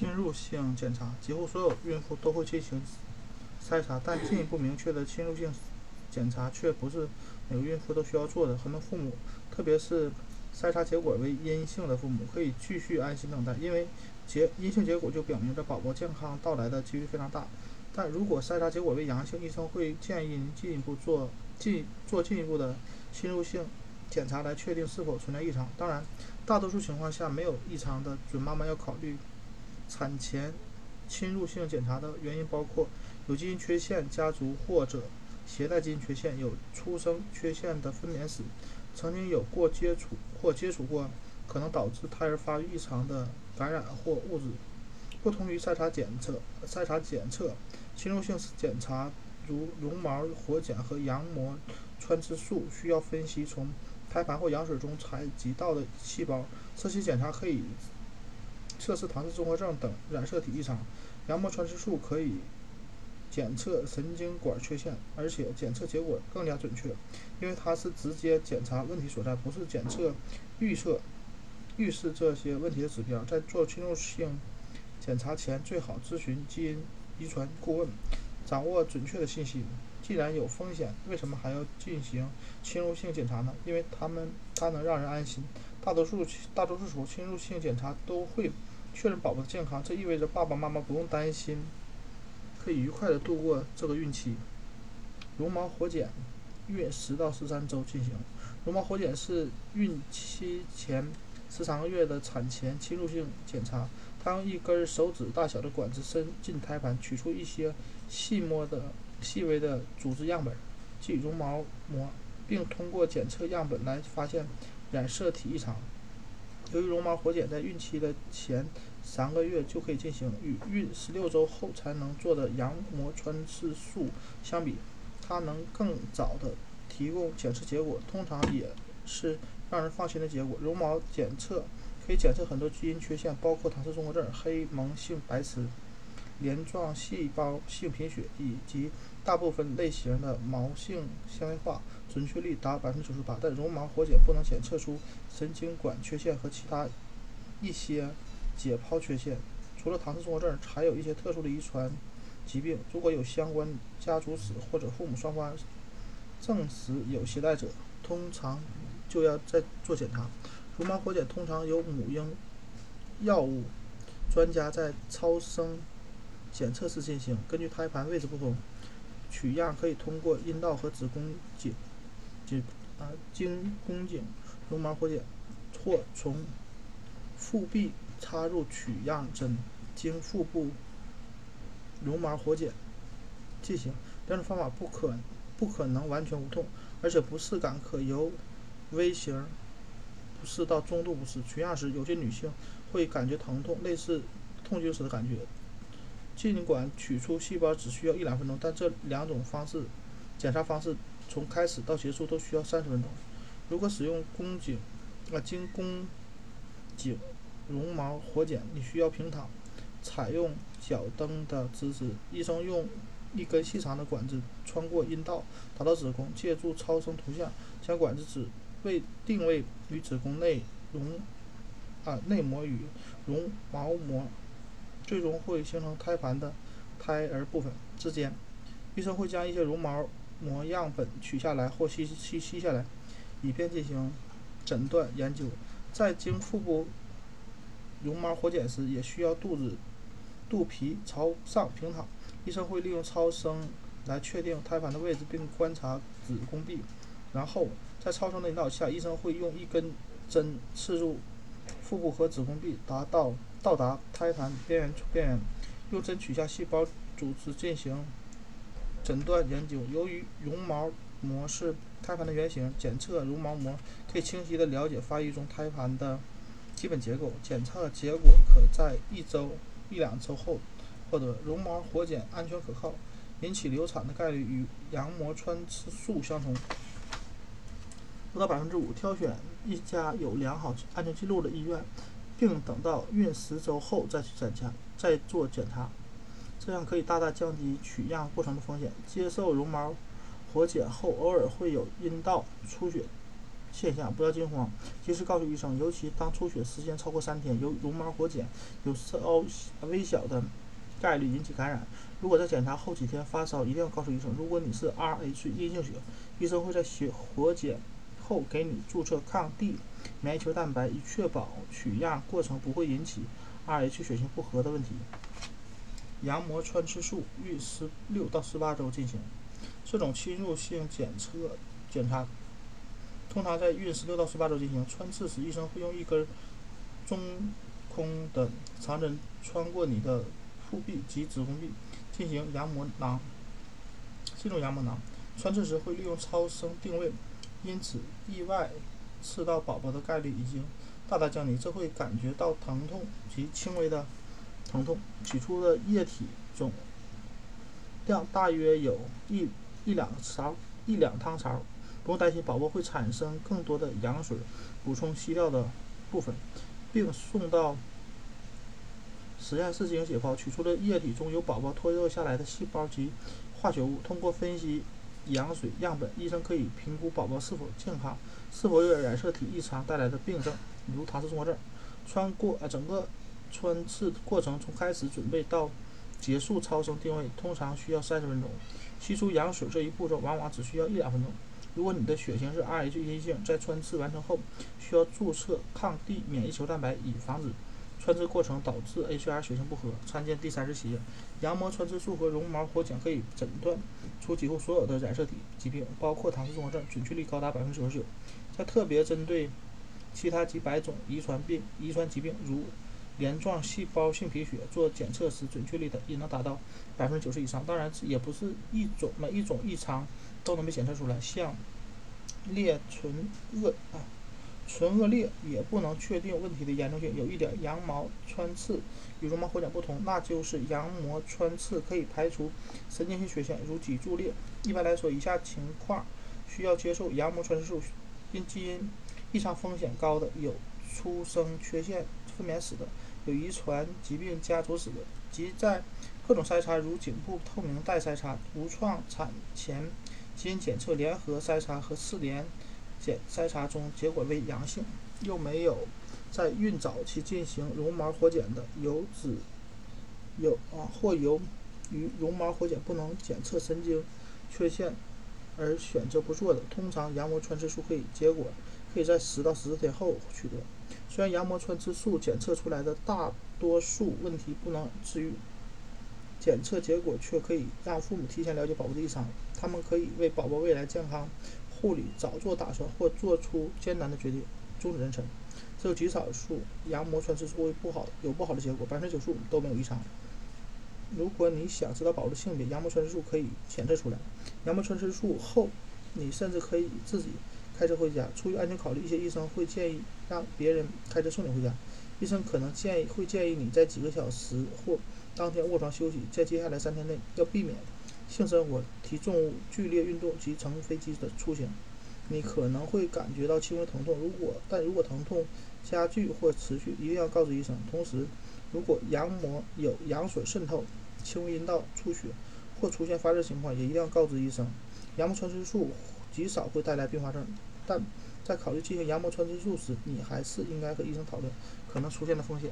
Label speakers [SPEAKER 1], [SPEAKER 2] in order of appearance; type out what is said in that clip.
[SPEAKER 1] 侵入性检查，几乎所有孕妇都会进行筛查，但进一步明确的侵入性检查却不是每个孕妇都需要做的。很多父母，特别是筛查结果为阴性的父母，可以继续安心等待，因为结阴性结果就表明着宝宝健康到来的几率非常大。但如果筛查结果为阳性，医生会建议您进一步做进做进一步的侵入性检查来确定是否存在异常。当然，大。多数情况下没有异常的准妈妈要考虑产前侵入性检查的原因包括有基因缺陷、家族或者携带基因缺陷、有出生缺陷的分娩史、曾经有过接触或接触过可能导致胎儿发育异常的感染或物质。不同于筛查检测，筛查检测。侵入性检查如绒毛活检和羊膜穿刺术需要分析从胎盘或羊水中采集到的细胞。这些检查可以测试唐氏综合症等染色体异常。羊膜穿刺术可以检测神经管缺陷，而且检测结果更加准确，因为它是直接检查问题所在，不是检测预测预示这些问题的指标。在做侵入性检查前，最好咨询基因。遗传顾问掌握准确的信息。既然有风险，为什么还要进行侵入性检查呢？因为他们它能让人安心。大多数大多数时候，侵入性检查都会确认宝宝的健康，这意味着爸爸妈妈不用担心，可以愉快地度过这个孕期。绒毛活检，孕十到十三周进行。绒毛活检是孕期前十三个月的产前侵入性检查。他用一根手指大小的管子伸进胎盘，取出一些细摸的细微的组织样本，即绒毛膜，并通过检测样本来发现染色体异常。由于绒毛活检在孕期的前三个月就可以进行，与孕十六周后才能做的羊膜穿刺术相比，它能更早的提供检测结果，通常也是让人放心的结果。绒毛检测。可以检测很多基因缺陷，包括唐氏综合症、黑蒙性白痴、镰状细胞性贫血以及大部分类型的毛性纤维化，准确率达百分之九十八。但绒毛活检不能检测出神经管缺陷和其他一些解剖缺陷。除了唐氏综合症，还有一些特殊的遗传疾病。如果有相关家族史或者父母双方证实有携带者，通常就要再做检查。绒毛活检通常由母婴药物专家在超声检测室进行，根据胎盘位置不同，取样可以通过阴道和子宫颈颈啊经宫颈绒毛活检，或从腹壁插入取样针经腹部绒毛活检进行。两种方法不可不可能完全无痛，而且不适感可由微型。不适到中度不适，取样时有些女性会感觉疼痛，类似痛经时的感觉。尽管取出细胞只需要一两分钟，但这两种方式检查方式从开始到结束都需要三十分钟。如果使用宫颈啊经宫颈绒毛活检，你需要平躺，采用脚蹬的姿势。医生用一根细长的管子穿过阴道，达到子宫，借助超声图像将管子指位定位于子宫内绒啊内膜与绒毛膜，最终会形成胎盘的胎儿部分之间。医生会将一些绒毛膜样本取下来或吸吸吸下来，以便进行诊断研究。在经腹部绒毛活检时，也需要肚子肚皮朝上平躺。医生会利用超声来确定胎盘的位置，并观察子宫壁，然后。在超声的引导下，医生会用一根针刺入腹部和子宫壁，达到到达胎盘边缘边缘，用针取下细胞组织进行诊断研究。由于绒毛膜是胎盘的原型，检测绒毛膜可以清晰地了解发育中胎盘的基本结构。检测结果可在一周一两周后获得。绒毛活检安全可靠，引起流产的概率与羊膜穿刺术相同。不到百分之五。挑选一家有良好安全记录的医院，并等到孕十周后再去检查，再做检查，这样可以大大降低取样过程的风险。接受绒毛活检后，偶尔会有阴道出血，现象，不要惊慌，及时告诉医生。尤其当出血时间超过三天，由绒毛活检有稍微小的概率引起感染。如果在检查后几天发烧，一定要告诉医生。如果你是 Rh 阴性血，医生会在血活检后给你注射抗 D 免疫球蛋白，以确保取样过程不会引起 Rh 血型不合的问题。羊膜穿刺术于十六到十八周进行。这种侵入性检测检查通常在孕十六到十八周进行。穿刺时，医生会用一根中空的长针穿过你的腹壁及子宫壁，进行羊膜囊。这种羊膜囊穿刺时会利用超声定位，因此意外刺到宝宝的概率已经大大降低。这会感觉到疼痛及轻微的疼痛。取出的液体总量大约有一。一两勺，一两汤勺，不用担心宝宝会产生更多的羊水，补充吸掉的部分，并送到实验室进行解剖。取出的液体中有宝宝脱落下来的细胞及化学物。通过分析羊水样本，医生可以评估宝宝是否健康，是否有染色体异常带来的病症，如唐氏综合症。穿过呃整个穿刺过程从开始准备到结束超声定位，通常需要三十分钟。吸出羊水这一步骤往往只需要一两分钟。如果你的血型是 Rh 阴性，在穿刺完成后需要注射抗 D 免疫球蛋白，以防止穿刺过程导致 HR 血型不合。参见第三十七页。羊膜穿刺术和绒毛活检可以诊断出几乎所有的染色体疾病，包括唐氏综合症，准确率高达百分之九十九。在特别针对其他几百种遗传病、遗传疾病，如镰状细胞性贫血做检测时，准确率的也能达到百分之九十以上。当然，也不是一种每一种异常都能被检测出来。像裂唇腭啊，唇腭裂也不能确定问题的严重性。有一点，羊毛穿刺与绒毛活检不同，那就是羊膜穿刺可以排除神经性缺陷，如脊柱裂。一般来说，以下情况需要接受羊膜穿刺术：因基因异常风险高的，有出生缺陷分娩史的。有遗传疾病家族史的，即在各种筛查如颈部透明带筛查、无创产前基因检测联合筛查和四联检筛查中结果为阳性，又没有在孕早期进行绒毛活检的，有子有啊或由于绒毛活检不能检测神经缺陷而选择不做的，通常羊膜穿刺术可以结果可以在十到十四天后取得。虽然羊膜穿刺术检测出来的大多数问题不能治愈，检测结果却可以让父母提前了解宝宝的异常，他们可以为宝宝未来健康护理早做打算或做出艰难的决定，终止妊娠。只有极少数羊膜穿刺术会不好，有不好的结果，百分之九十五都没有异常。如果你想知道宝宝的性别，羊膜穿刺术可以检测出来。羊膜穿刺术后，你甚至可以自己。开车回家，出于安全考虑，一些医生会建议让别人开车送你回家。医生可能建议会建议你在几个小时或当天卧床休息，在接下来三天内要避免性生活、提重物、剧烈运动及乘飞机的出行。你可能会感觉到轻微疼痛，如果但如果疼痛加剧或持续，一定要告知医生。同时，如果羊膜有羊水渗透、轻微阴道出血或出现发热情况，也一定要告知医生。羊膜穿刺术极少会带来并发症。但在考虑进行羊膜穿刺术时，你还是应该和医生讨论可能出现的风险。